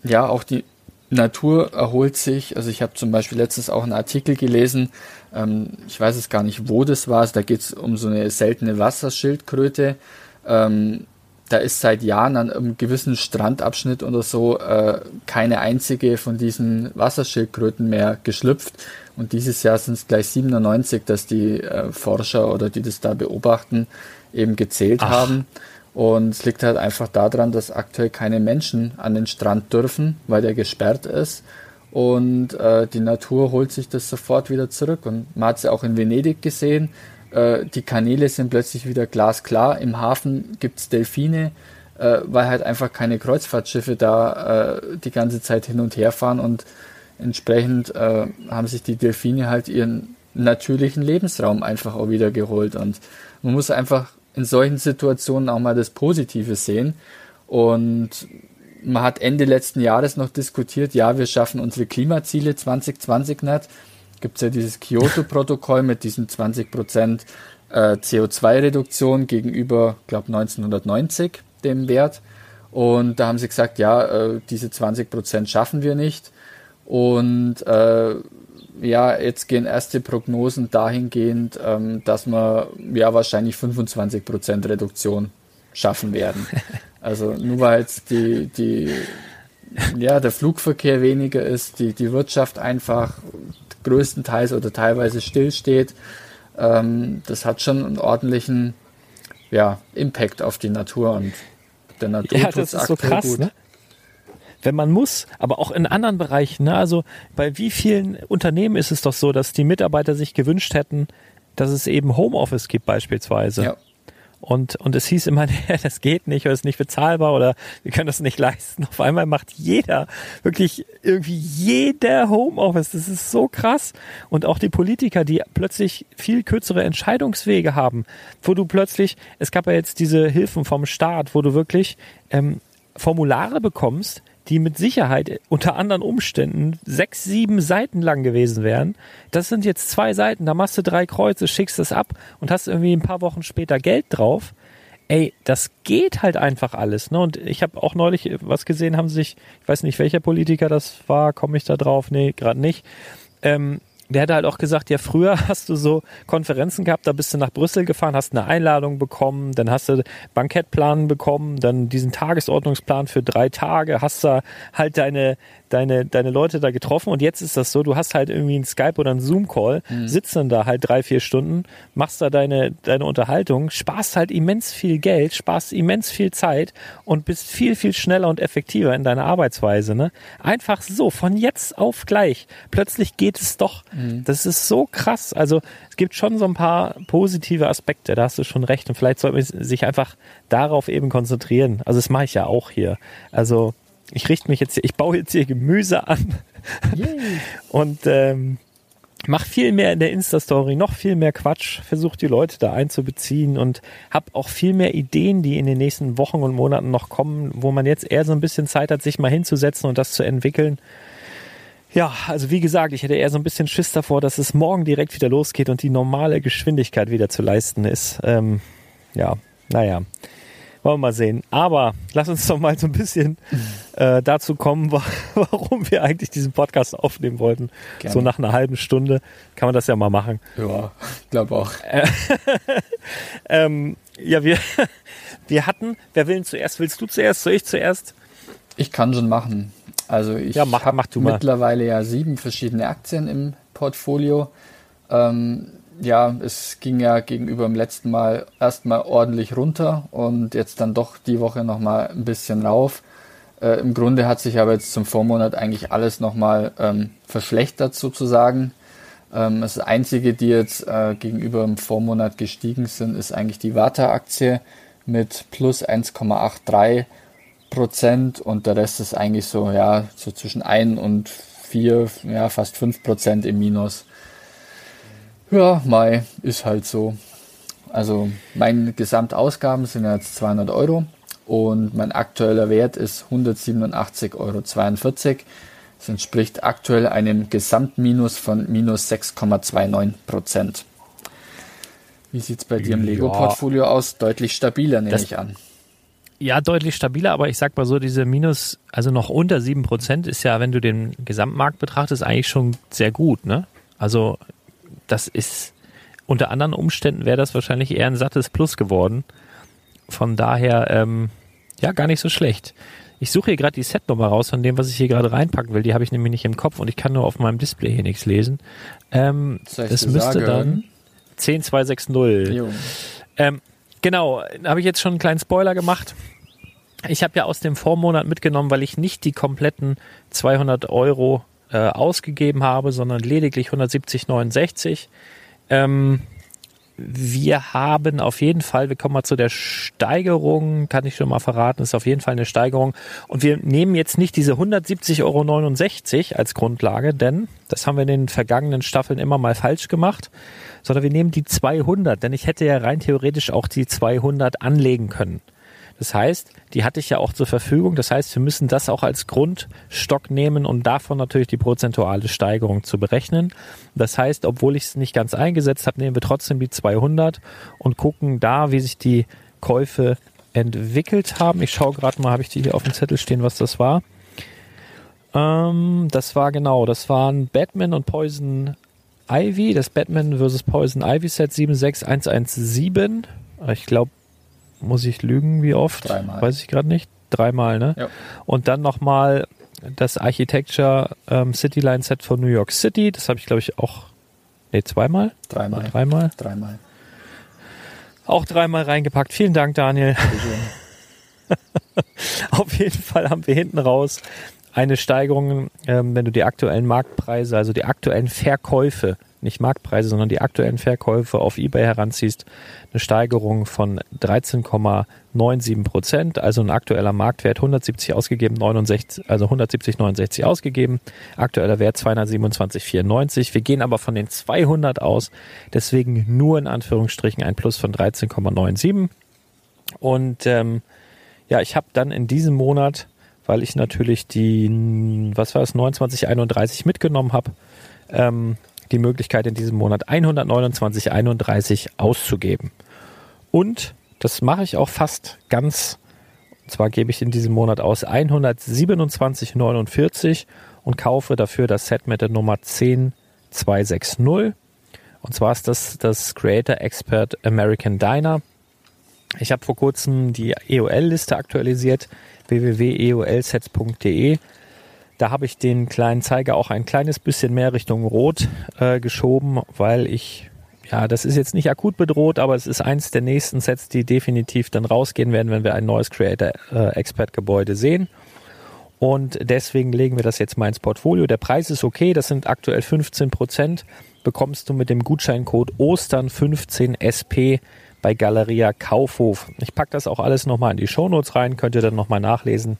ja, auch die Natur erholt sich. Also ich habe zum Beispiel letztens auch einen Artikel gelesen, ähm, ich weiß es gar nicht, wo das war, da geht es um so eine seltene Wasserschildkröte. Ähm, da ist seit Jahren an einem gewissen Strandabschnitt oder so äh, keine einzige von diesen Wasserschildkröten mehr geschlüpft. Und dieses Jahr sind es gleich 97, dass die äh, Forscher oder die das da beobachten, eben gezählt Ach. haben. Und es liegt halt einfach daran, dass aktuell keine Menschen an den Strand dürfen, weil der gesperrt ist. Und äh, die Natur holt sich das sofort wieder zurück. Und man hat es ja auch in Venedig gesehen. Äh, die Kanäle sind plötzlich wieder glasklar. Im Hafen gibt es Delfine, äh, weil halt einfach keine Kreuzfahrtschiffe da äh, die ganze Zeit hin und her fahren. Und entsprechend äh, haben sich die Delfine halt ihren natürlichen Lebensraum einfach auch wieder geholt. Und man muss einfach in solchen Situationen auch mal das Positive sehen. Und man hat Ende letzten Jahres noch diskutiert, ja, wir schaffen unsere Klimaziele 2020 nicht. Gibt es ja dieses Kyoto-Protokoll mit diesen 20 Prozent äh, CO2-Reduktion gegenüber, glaube 1990 dem Wert. Und da haben sie gesagt, ja, äh, diese 20 Prozent schaffen wir nicht. Und äh, ja, jetzt gehen erste Prognosen dahingehend, ähm, dass wir ja wahrscheinlich 25 Prozent Reduktion schaffen werden. Also nur weil jetzt die, die, ja, der Flugverkehr weniger ist, die, die Wirtschaft einfach größtenteils oder teilweise stillsteht, ähm, das hat schon einen ordentlichen ja, Impact auf die Natur und der Natur. Ja, das ist so krass, gut. ne? wenn man muss, aber auch in anderen Bereichen. Ne? Also bei wie vielen Unternehmen ist es doch so, dass die Mitarbeiter sich gewünscht hätten, dass es eben Homeoffice gibt beispielsweise. Ja. Und, und es hieß immer, das geht nicht oder ist nicht bezahlbar oder wir können das nicht leisten. Auf einmal macht jeder, wirklich irgendwie jeder Homeoffice. Das ist so krass. Und auch die Politiker, die plötzlich viel kürzere Entscheidungswege haben, wo du plötzlich, es gab ja jetzt diese Hilfen vom Staat, wo du wirklich ähm, Formulare bekommst, die mit Sicherheit unter anderen Umständen sechs, sieben Seiten lang gewesen wären. Das sind jetzt zwei Seiten, da machst du drei Kreuze, schickst es ab und hast irgendwie ein paar Wochen später Geld drauf. Ey, das geht halt einfach alles. Ne? Und ich habe auch neulich was gesehen, haben sich, ich weiß nicht, welcher Politiker das war, komme ich da drauf? Nee, gerade nicht. Ähm, der hat halt auch gesagt, ja, früher hast du so Konferenzen gehabt, da bist du nach Brüssel gefahren, hast eine Einladung bekommen, dann hast du Bankettplan bekommen, dann diesen Tagesordnungsplan für drei Tage, hast da halt deine, deine, deine Leute da getroffen und jetzt ist das so, du hast halt irgendwie einen Skype oder einen Zoom-Call, mhm. sitzt dann da halt drei, vier Stunden, machst da deine, deine Unterhaltung, sparst halt immens viel Geld, sparst immens viel Zeit und bist viel, viel schneller und effektiver in deiner Arbeitsweise. Ne? Einfach so, von jetzt auf gleich. Plötzlich geht es doch. Mhm. Das ist so krass. Also es gibt schon so ein paar positive Aspekte, da hast du schon recht. Und vielleicht sollte man sich einfach darauf eben konzentrieren. Also das mache ich ja auch hier. Also ich richte mich jetzt, ich baue jetzt hier Gemüse an. und ähm, mach viel mehr in der Insta-Story, noch viel mehr Quatsch, versuch die Leute da einzubeziehen und hab auch viel mehr Ideen, die in den nächsten Wochen und Monaten noch kommen, wo man jetzt eher so ein bisschen Zeit hat, sich mal hinzusetzen und das zu entwickeln. Ja, also wie gesagt, ich hätte eher so ein bisschen Schiss davor, dass es morgen direkt wieder losgeht und die normale Geschwindigkeit wieder zu leisten ist. Ähm, ja, naja. Wollen wir mal sehen. Aber lass uns doch mal so ein bisschen äh, dazu kommen, warum wir eigentlich diesen Podcast aufnehmen wollten. Gerne. So nach einer halben Stunde kann man das ja mal machen. Ja, glaube auch. ähm, ja, wir, wir hatten, wer will denn zuerst? Willst du zuerst? Soll ich zuerst? Ich kann schon machen. Also ich ja, habe mittlerweile ja sieben verschiedene Aktien im Portfolio. Ähm, ja, es ging ja gegenüber dem letzten Mal erstmal ordentlich runter und jetzt dann doch die Woche nochmal ein bisschen rauf. Äh, Im Grunde hat sich aber jetzt zum Vormonat eigentlich alles nochmal ähm, verschlechtert sozusagen. Ähm, das Einzige, die jetzt äh, gegenüber dem Vormonat gestiegen sind, ist eigentlich die Warta-Aktie mit plus 1,83 Prozent und der Rest ist eigentlich so, ja, so zwischen 1 und 4, ja, fast 5 Prozent im Minus. Ja, Mai ist halt so. Also meine Gesamtausgaben sind jetzt 200 Euro und mein aktueller Wert ist 187,42 Euro. Das entspricht aktuell einem Gesamtminus von minus 6,29 Prozent. Wie sieht es bei dir im Lego-Portfolio aus? Deutlich stabiler, nehme das, ich an. Ja, deutlich stabiler, aber ich sag mal so, diese Minus, also noch unter 7 Prozent ist ja, wenn du den Gesamtmarkt betrachtest, eigentlich schon sehr gut, ne? Also das ist unter anderen Umständen wäre das wahrscheinlich eher ein sattes Plus geworden. Von daher, ähm, ja, gar nicht so schlecht. Ich suche hier gerade die Setnummer raus von dem, was ich hier gerade reinpacken will. Die habe ich nämlich nicht im Kopf und ich kann nur auf meinem Display hier nichts lesen. Ähm, das müsste sagen? dann 10260. Ähm, genau, da habe ich jetzt schon einen kleinen Spoiler gemacht. Ich habe ja aus dem Vormonat mitgenommen, weil ich nicht die kompletten 200 Euro äh, ausgegeben habe, sondern lediglich 170,69. Ähm, wir haben auf jeden Fall, wir kommen mal zu der Steigerung, kann ich schon mal verraten, ist auf jeden Fall eine Steigerung. Und wir nehmen jetzt nicht diese 170,69 Euro als Grundlage, denn das haben wir in den vergangenen Staffeln immer mal falsch gemacht, sondern wir nehmen die 200, denn ich hätte ja rein theoretisch auch die 200 anlegen können. Das heißt, die hatte ich ja auch zur Verfügung. Das heißt, wir müssen das auch als Grundstock nehmen und davon natürlich die prozentuale Steigerung zu berechnen. Das heißt, obwohl ich es nicht ganz eingesetzt habe, nehmen wir trotzdem die 200 und gucken da, wie sich die Käufe entwickelt haben. Ich schaue gerade mal, habe ich die hier auf dem Zettel stehen, was das war. Ähm, das war genau, das waren Batman und Poison Ivy, das Batman vs. Poison Ivy Set 76117. Ich glaube, muss ich lügen, wie oft? Dreimal. Weiß ich gerade nicht. Dreimal, ne? Ja. Und dann nochmal das Architecture ähm, Cityline Set von New York City. Das habe ich, glaube ich, auch. Ne, zweimal? Dreimal. Oder dreimal? Dreimal. Auch dreimal reingepackt. Vielen Dank, Daniel. Auf jeden Fall haben wir hinten raus eine Steigerung, ähm, wenn du die aktuellen Marktpreise, also die aktuellen Verkäufe nicht Marktpreise, sondern die aktuellen Verkäufe auf eBay heranziehst, eine Steigerung von 13,97 Prozent, also ein aktueller Marktwert 170 ausgegeben, 69, also 170,69 ausgegeben, aktueller Wert 227,94. Wir gehen aber von den 200 aus, deswegen nur in Anführungsstrichen ein Plus von 13,97. Und ähm, ja, ich habe dann in diesem Monat, weil ich natürlich die, was war es, 2931 mitgenommen habe, ähm, die Möglichkeit in diesem Monat 129,31 auszugeben. Und das mache ich auch fast ganz. Und zwar gebe ich in diesem Monat aus 127,49 und kaufe dafür das Set mit der Nummer 10260. Und zwar ist das das Creator Expert American Diner. Ich habe vor kurzem die EOL-Liste aktualisiert, www.eolsets.de. Da habe ich den kleinen Zeiger auch ein kleines bisschen mehr Richtung Rot äh, geschoben, weil ich, ja, das ist jetzt nicht akut bedroht, aber es ist eins der nächsten Sets, die definitiv dann rausgehen werden, wenn wir ein neues Creator äh, Expert Gebäude sehen. Und deswegen legen wir das jetzt mal ins Portfolio. Der Preis ist okay, das sind aktuell 15 Prozent. Bekommst du mit dem Gutscheincode Ostern 15 SP bei Galeria Kaufhof. Ich packe das auch alles nochmal in die Shownotes rein, könnt ihr dann nochmal nachlesen.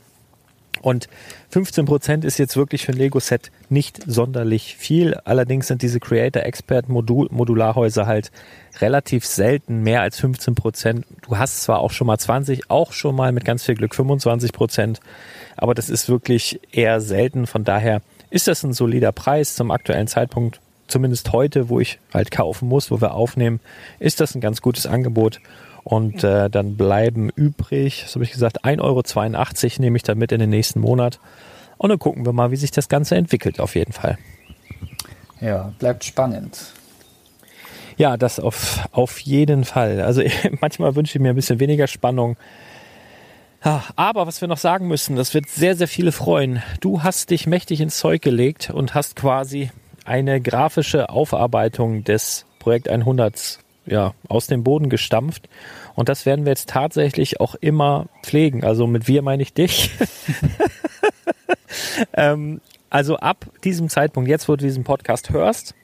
Und 15 Prozent ist jetzt wirklich für ein Lego-Set nicht sonderlich viel. Allerdings sind diese Creator Expert Modul Modularhäuser halt relativ selten mehr als 15 Prozent. Du hast zwar auch schon mal 20, auch schon mal mit ganz viel Glück 25 Prozent, aber das ist wirklich eher selten. Von daher ist das ein solider Preis zum aktuellen Zeitpunkt. Zumindest heute, wo ich halt kaufen muss, wo wir aufnehmen, ist das ein ganz gutes Angebot. Und äh, dann bleiben übrig, so habe ich gesagt, 1,82 Euro nehme ich dann mit in den nächsten Monat. Und dann gucken wir mal, wie sich das Ganze entwickelt, auf jeden Fall. Ja, bleibt spannend. Ja, das auf, auf jeden Fall. Also manchmal wünsche ich mir ein bisschen weniger Spannung. Aber was wir noch sagen müssen, das wird sehr, sehr viele freuen. Du hast dich mächtig ins Zeug gelegt und hast quasi eine grafische Aufarbeitung des Projekt 100 ja, aus dem Boden gestampft. Und das werden wir jetzt tatsächlich auch immer pflegen. Also mit wir meine ich dich. ähm, also ab diesem Zeitpunkt, jetzt wo du diesen Podcast hörst,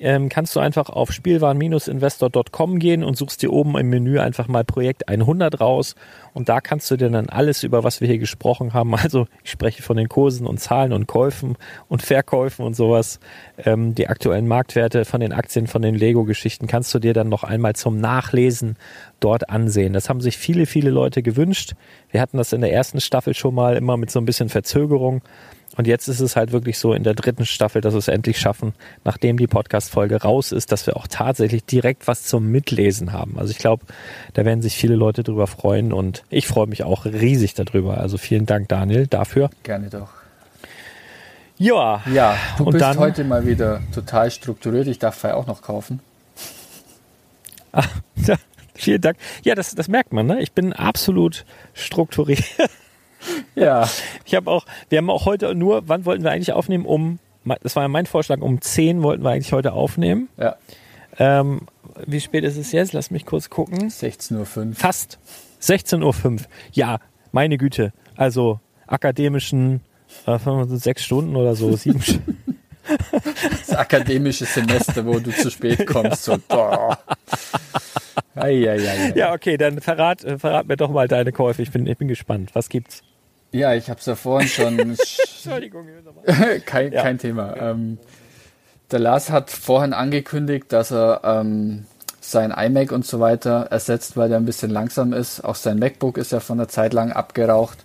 ähm, kannst du einfach auf spielwaren-investor.com gehen und suchst dir oben im Menü einfach mal Projekt 100 raus und da kannst du dir dann alles über was wir hier gesprochen haben, also ich spreche von den Kursen und Zahlen und Käufen und Verkäufen und sowas, ähm, die aktuellen Marktwerte von den Aktien, von den Lego-Geschichten kannst du dir dann noch einmal zum Nachlesen dort ansehen. Das haben sich viele, viele Leute gewünscht. Wir hatten das in der ersten Staffel schon mal immer mit so ein bisschen Verzögerung. Und jetzt ist es halt wirklich so in der dritten Staffel, dass wir es endlich schaffen, nachdem die Podcast-Folge raus ist, dass wir auch tatsächlich direkt was zum Mitlesen haben. Also ich glaube, da werden sich viele Leute drüber freuen und ich freue mich auch riesig darüber. Also vielen Dank, Daniel, dafür. Gerne doch. Ja. Ja, du und bist dann, heute mal wieder total strukturiert. Ich darf ja auch noch kaufen. Ah, ja, vielen Dank. Ja, das, das merkt man, ne? Ich bin absolut strukturiert. Ja. Ich habe auch, wir haben auch heute nur, wann wollten wir eigentlich aufnehmen? Um, das war ja mein Vorschlag, um 10 wollten wir eigentlich heute aufnehmen. Ja. Ähm, wie spät ist es jetzt? Lass mich kurz gucken. 16.05 Uhr. Fast. 16.05 Uhr. Ja, meine Güte. Also akademischen äh, sechs Stunden oder so, sieben Stunden. Das akademische Semester, wo du zu spät kommst. So, Ja, okay, dann verrat, äh, verrat mir doch mal deine Käufe. Ich bin, ich bin gespannt. Was gibt's? Ja, ich habe es ja vorhin schon. Entschuldigung, kein, ja. kein Thema. Ähm, der Lars hat vorhin angekündigt, dass er ähm, sein iMac und so weiter ersetzt, weil der ein bisschen langsam ist. Auch sein MacBook ist ja von der Zeit lang abgeraucht.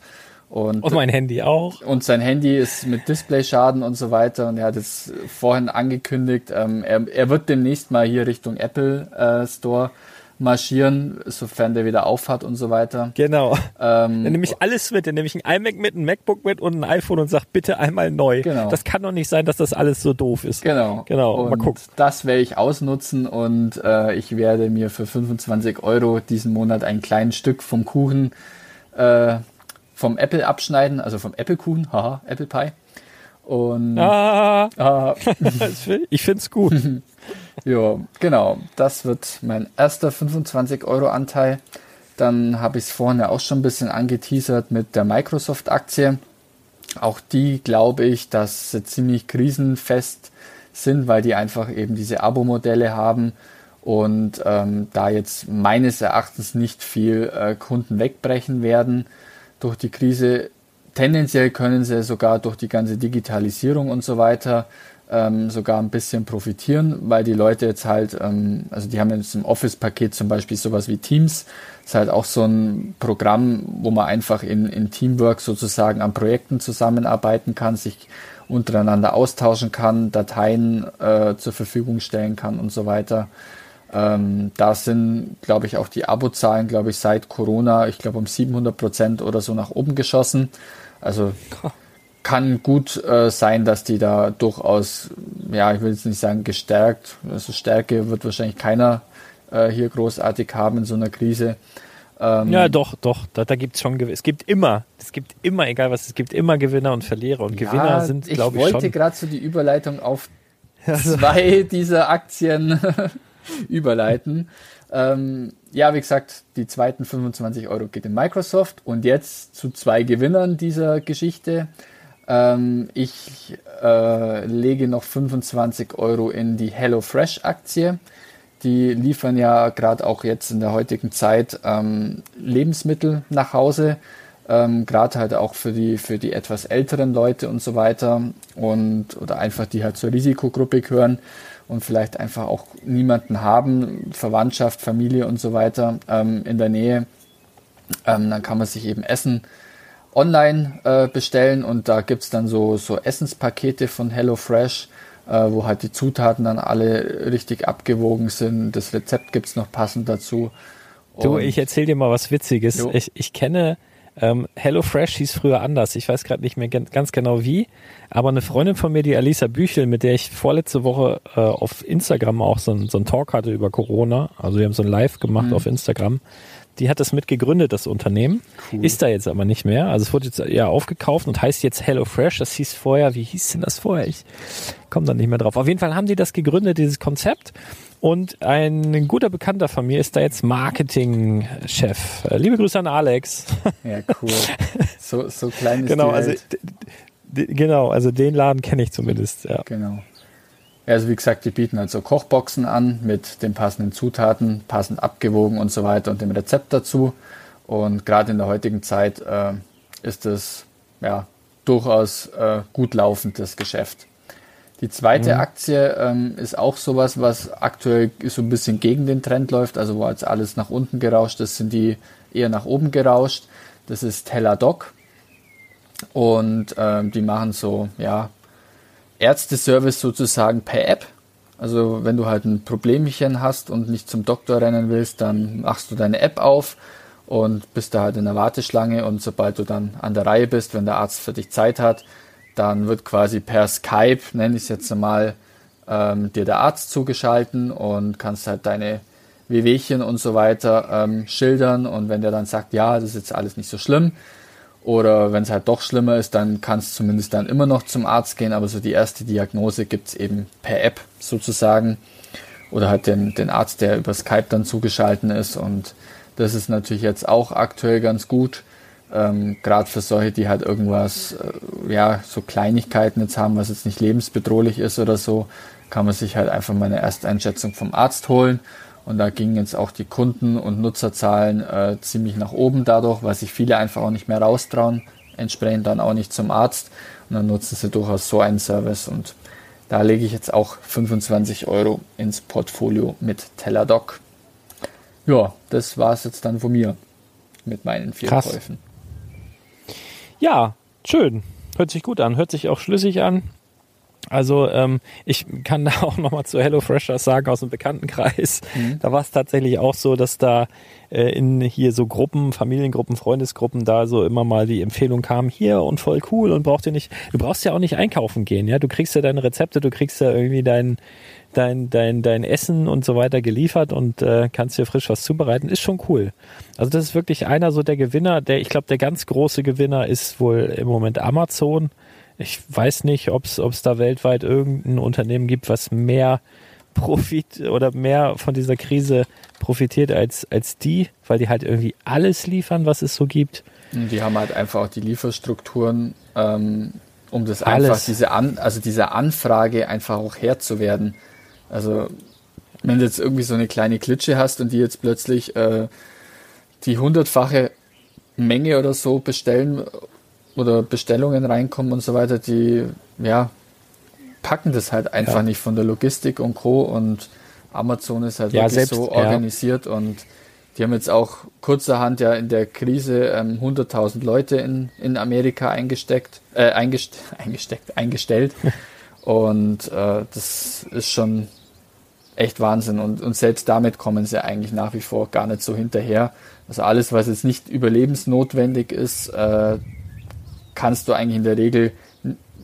Und, und mein Handy auch. Und sein Handy ist mit Displayschaden und so weiter. Und er hat es vorhin angekündigt, ähm, er, er wird demnächst mal hier Richtung Apple äh, Store marschieren, sofern der wieder aufhat und so weiter. Genau. Ähm, dann nehme ich alles mit, dann nehme ich ein iMac mit, ein MacBook mit und ein iPhone und sage bitte einmal neu. Genau. Das kann doch nicht sein, dass das alles so doof ist. Genau. Genau. Und mal gucken. Das werde ich ausnutzen und äh, ich werde mir für 25 Euro diesen Monat ein kleines Stück vom Kuchen äh, vom Apple abschneiden, also vom Apple Kuchen, haha, Apple Pie. Und ah, ah. ich finde es gut. ja, genau. Das wird mein erster 25-Euro-Anteil. Dann habe ich es vorhin ja auch schon ein bisschen angeteasert mit der Microsoft-Aktie. Auch die glaube ich, dass sie ziemlich krisenfest sind, weil die einfach eben diese Abo-Modelle haben und ähm, da jetzt meines Erachtens nicht viel äh, Kunden wegbrechen werden durch die Krise. Tendenziell können sie sogar durch die ganze Digitalisierung und so weiter ähm, sogar ein bisschen profitieren, weil die Leute jetzt halt, ähm, also die haben jetzt im Office-Paket zum Beispiel sowas wie Teams. Das ist halt auch so ein Programm, wo man einfach in, in Teamwork sozusagen an Projekten zusammenarbeiten kann, sich untereinander austauschen kann, Dateien äh, zur Verfügung stellen kann und so weiter. Ähm, da sind, glaube ich, auch die Abozahlen, glaube ich, seit Corona, ich glaube, um 700 Prozent oder so nach oben geschossen. Also kann gut äh, sein, dass die da durchaus, ja, ich will jetzt nicht sagen gestärkt, also Stärke wird wahrscheinlich keiner äh, hier großartig haben in so einer Krise. Ähm, ja, doch, doch, da, da gibt es schon, es gibt immer, es gibt immer, egal was, es gibt immer Gewinner und Verlierer und ja, Gewinner sind, glaube ich. Ich wollte gerade so die Überleitung auf zwei dieser Aktien überleiten. Ähm, ja, wie gesagt, die zweiten 25 Euro geht in Microsoft und jetzt zu zwei Gewinnern dieser Geschichte. Ähm, ich äh, lege noch 25 Euro in die HelloFresh-Aktie. Die liefern ja gerade auch jetzt in der heutigen Zeit ähm, Lebensmittel nach Hause, ähm, gerade halt auch für die, für die etwas älteren Leute und so weiter und oder einfach die halt zur Risikogruppe gehören und vielleicht einfach auch niemanden haben, Verwandtschaft, Familie und so weiter ähm, in der Nähe, ähm, dann kann man sich eben Essen online äh, bestellen und da gibt's dann so, so Essenspakete von HelloFresh, äh, wo halt die Zutaten dann alle richtig abgewogen sind. Das Rezept gibt's noch passend dazu. du, ich erzähl dir mal was Witziges. Ich, ich kenne ähm, HelloFresh hieß früher anders. Ich weiß gerade nicht mehr ganz genau wie, aber eine Freundin von mir, die Alisa Büchel, mit der ich vorletzte Woche äh, auf Instagram auch so, ein, so einen Talk hatte über Corona, also wir haben so ein Live gemacht mhm. auf Instagram, die hat das mit gegründet, das Unternehmen. Cool. Ist da jetzt aber nicht mehr. Also es wurde jetzt eher aufgekauft und heißt jetzt HelloFresh. Das hieß vorher, wie hieß denn das vorher? Ich komme da nicht mehr drauf. Auf jeden Fall haben die das gegründet, dieses Konzept. Und ein guter Bekannter von mir ist da jetzt Marketingchef. Äh, liebe Grüße an Alex. Ja, cool. So, so klein ist genau, die also, Genau, also den Laden kenne ich zumindest. Ja. Genau. Also wie gesagt, die bieten halt so Kochboxen an mit den passenden Zutaten, passend abgewogen und so weiter und dem Rezept dazu. Und gerade in der heutigen Zeit äh, ist es ja durchaus äh, gut laufendes Geschäft. Die zweite mhm. Aktie ähm, ist auch sowas, was aktuell so ein bisschen gegen den Trend läuft. Also wo jetzt alles nach unten gerauscht ist, sind die eher nach oben gerauscht. Das ist Teladoc. Und ähm, die machen so, ja, Ärzteservice sozusagen per App. Also wenn du halt ein Problemchen hast und nicht zum Doktor rennen willst, dann machst du deine App auf und bist da halt in der Warteschlange und sobald du dann an der Reihe bist, wenn der Arzt für dich Zeit hat, dann wird quasi per Skype, nenne ich es jetzt einmal, ähm, dir der Arzt zugeschalten und kannst halt deine Wehwehchen und so weiter ähm, schildern und wenn der dann sagt, ja, das ist jetzt alles nicht so schlimm oder wenn es halt doch schlimmer ist, dann kannst du zumindest dann immer noch zum Arzt gehen, aber so die erste Diagnose gibt es eben per App sozusagen. Oder halt den, den Arzt, der über Skype dann zugeschalten ist. Und das ist natürlich jetzt auch aktuell ganz gut. Ähm, Gerade für solche, die halt irgendwas, äh, ja, so Kleinigkeiten jetzt haben, was jetzt nicht lebensbedrohlich ist oder so, kann man sich halt einfach mal eine Ersteinschätzung vom Arzt holen. Und da gingen jetzt auch die Kunden- und Nutzerzahlen äh, ziemlich nach oben dadurch, weil sich viele einfach auch nicht mehr raustrauen, entsprechend dann auch nicht zum Arzt. Und dann nutzen sie durchaus so einen Service. Und da lege ich jetzt auch 25 Euro ins Portfolio mit Teladoc. Ja, das war es jetzt dann von mir mit meinen vier Krass. Käufen. Ja, schön. Hört sich gut an, hört sich auch schlüssig an. Also ähm, ich kann da auch nochmal zu HelloFresh was sagen aus dem Bekanntenkreis. Mhm. Da war es tatsächlich auch so, dass da äh, in hier so Gruppen, Familiengruppen, Freundesgruppen da so immer mal die Empfehlung kam, hier und voll cool und braucht ihr nicht, du brauchst ja auch nicht einkaufen gehen, ja. Du kriegst ja deine Rezepte, du kriegst ja irgendwie dein, dein, dein, dein Essen und so weiter geliefert und äh, kannst dir frisch was zubereiten, ist schon cool. Also das ist wirklich einer so der Gewinner, der, ich glaube, der ganz große Gewinner ist wohl im Moment Amazon. Ich weiß nicht, ob es da weltweit irgendein Unternehmen gibt, was mehr Profit oder mehr von dieser Krise profitiert als, als die, weil die halt irgendwie alles liefern, was es so gibt. Die haben halt einfach auch die Lieferstrukturen, ähm, um das alles. einfach, diese, An also diese Anfrage einfach auch Herr zu werden. Also, wenn du jetzt irgendwie so eine kleine Klitsche hast und die jetzt plötzlich äh, die hundertfache Menge oder so bestellen oder Bestellungen reinkommen und so weiter, die ja packen das halt einfach ja. nicht von der Logistik und Co. Und Amazon ist halt ja, wirklich selbst, so organisiert ja. und die haben jetzt auch kurzerhand ja in der Krise ähm, 100.000 Leute in, in Amerika eingesteckt, äh, eingest eingesteckt, eingestellt. und äh, das ist schon echt Wahnsinn. Und, und selbst damit kommen sie eigentlich nach wie vor gar nicht so hinterher. Also alles, was jetzt nicht überlebensnotwendig ist, äh, kannst du eigentlich in der Regel,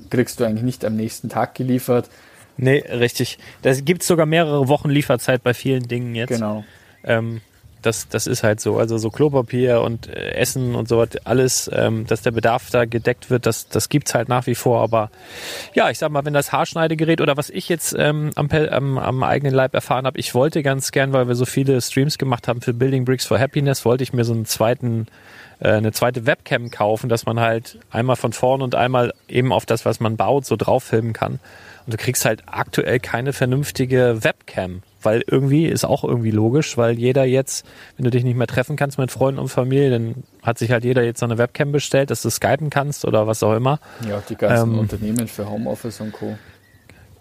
kriegst du eigentlich nicht am nächsten Tag geliefert. Nee, richtig. Da gibt sogar mehrere Wochen Lieferzeit bei vielen Dingen jetzt. Genau. Ähm, das, das ist halt so. Also so Klopapier und äh, Essen und so alles, ähm, dass der Bedarf da gedeckt wird, das, das gibt's halt nach wie vor. Aber ja, ich sag mal, wenn das Haarschneidegerät oder was ich jetzt ähm, am, am, am eigenen Leib erfahren habe, ich wollte ganz gern, weil wir so viele Streams gemacht haben für Building Bricks for Happiness, wollte ich mir so einen zweiten äh, eine zweite Webcam kaufen, dass man halt einmal von vorn und einmal eben auf das, was man baut, so drauf filmen kann. Und du kriegst halt aktuell keine vernünftige Webcam. Weil irgendwie ist auch irgendwie logisch, weil jeder jetzt, wenn du dich nicht mehr treffen kannst mit Freunden und Familie, dann hat sich halt jeder jetzt so eine Webcam bestellt, dass du skypen kannst oder was auch immer. Ja, die ganzen ähm, Unternehmen für Homeoffice und Co.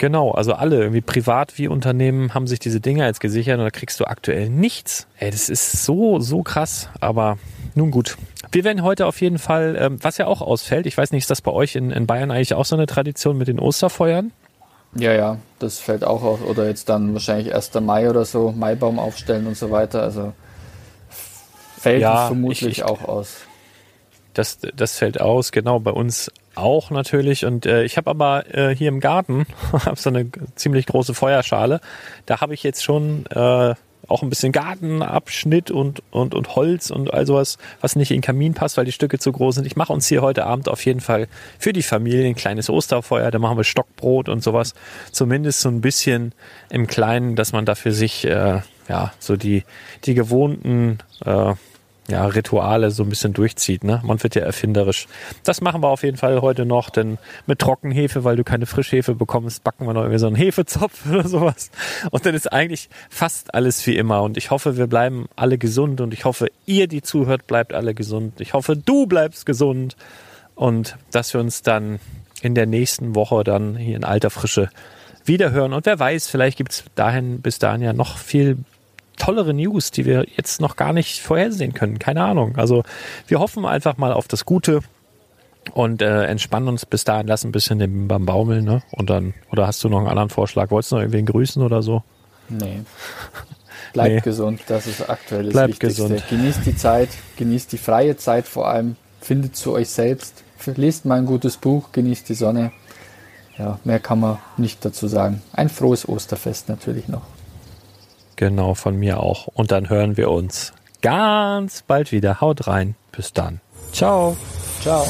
Genau, also alle, irgendwie privat wie Unternehmen, haben sich diese Dinger jetzt gesichert und da kriegst du aktuell nichts. Ey, das ist so, so krass, aber nun gut. Wir werden heute auf jeden Fall, ähm, was ja auch ausfällt, ich weiß nicht, ist das bei euch in, in Bayern eigentlich auch so eine Tradition mit den Osterfeuern? Ja, ja, das fällt auch aus. Oder jetzt dann wahrscheinlich 1. Mai oder so, Maibaum aufstellen und so weiter. Also fällt ja, vermutlich ich, ich, auch aus. Das, das fällt aus, genau, bei uns auch natürlich. Und äh, ich habe aber äh, hier im Garten hab so eine ziemlich große Feuerschale. Da habe ich jetzt schon äh, auch ein bisschen Gartenabschnitt und, und, und Holz und all sowas, was nicht in den Kamin passt, weil die Stücke zu groß sind. Ich mache uns hier heute Abend auf jeden Fall für die Familie ein kleines Osterfeuer. Da machen wir Stockbrot und sowas. Zumindest so ein bisschen im Kleinen, dass man da für sich äh, ja so die, die gewohnten äh, ja, Rituale so ein bisschen durchzieht. Ne? Man wird ja erfinderisch. Das machen wir auf jeden Fall heute noch, denn mit Trockenhefe, weil du keine Frischhefe bekommst, backen wir noch irgendwie so einen Hefezopf oder sowas. Und dann ist eigentlich fast alles wie immer. Und ich hoffe, wir bleiben alle gesund und ich hoffe, ihr, die zuhört, bleibt alle gesund. Ich hoffe, du bleibst gesund und dass wir uns dann in der nächsten Woche dann hier in alter Frische wiederhören. Und wer weiß, vielleicht gibt's dahin bis dahin ja noch viel tollere News, die wir jetzt noch gar nicht vorhersehen können. Keine Ahnung. Also wir hoffen einfach mal auf das Gute und äh, entspannen uns bis dahin, lassen ein bisschen den beim Baumeln, ne? Und dann, oder hast du noch einen anderen Vorschlag? Wolltest du noch irgendwen grüßen oder so? Nee. Bleibt nee. gesund, das ist aktuell das Bleibt Wichtigste. gesund. Genießt die Zeit, genießt die freie Zeit vor allem, findet zu euch selbst, lest mal ein gutes Buch, genießt die Sonne. Ja, mehr kann man nicht dazu sagen. Ein frohes Osterfest natürlich noch. Genau, von mir auch. Und dann hören wir uns ganz bald wieder. Haut rein. Bis dann. Ciao. Ciao.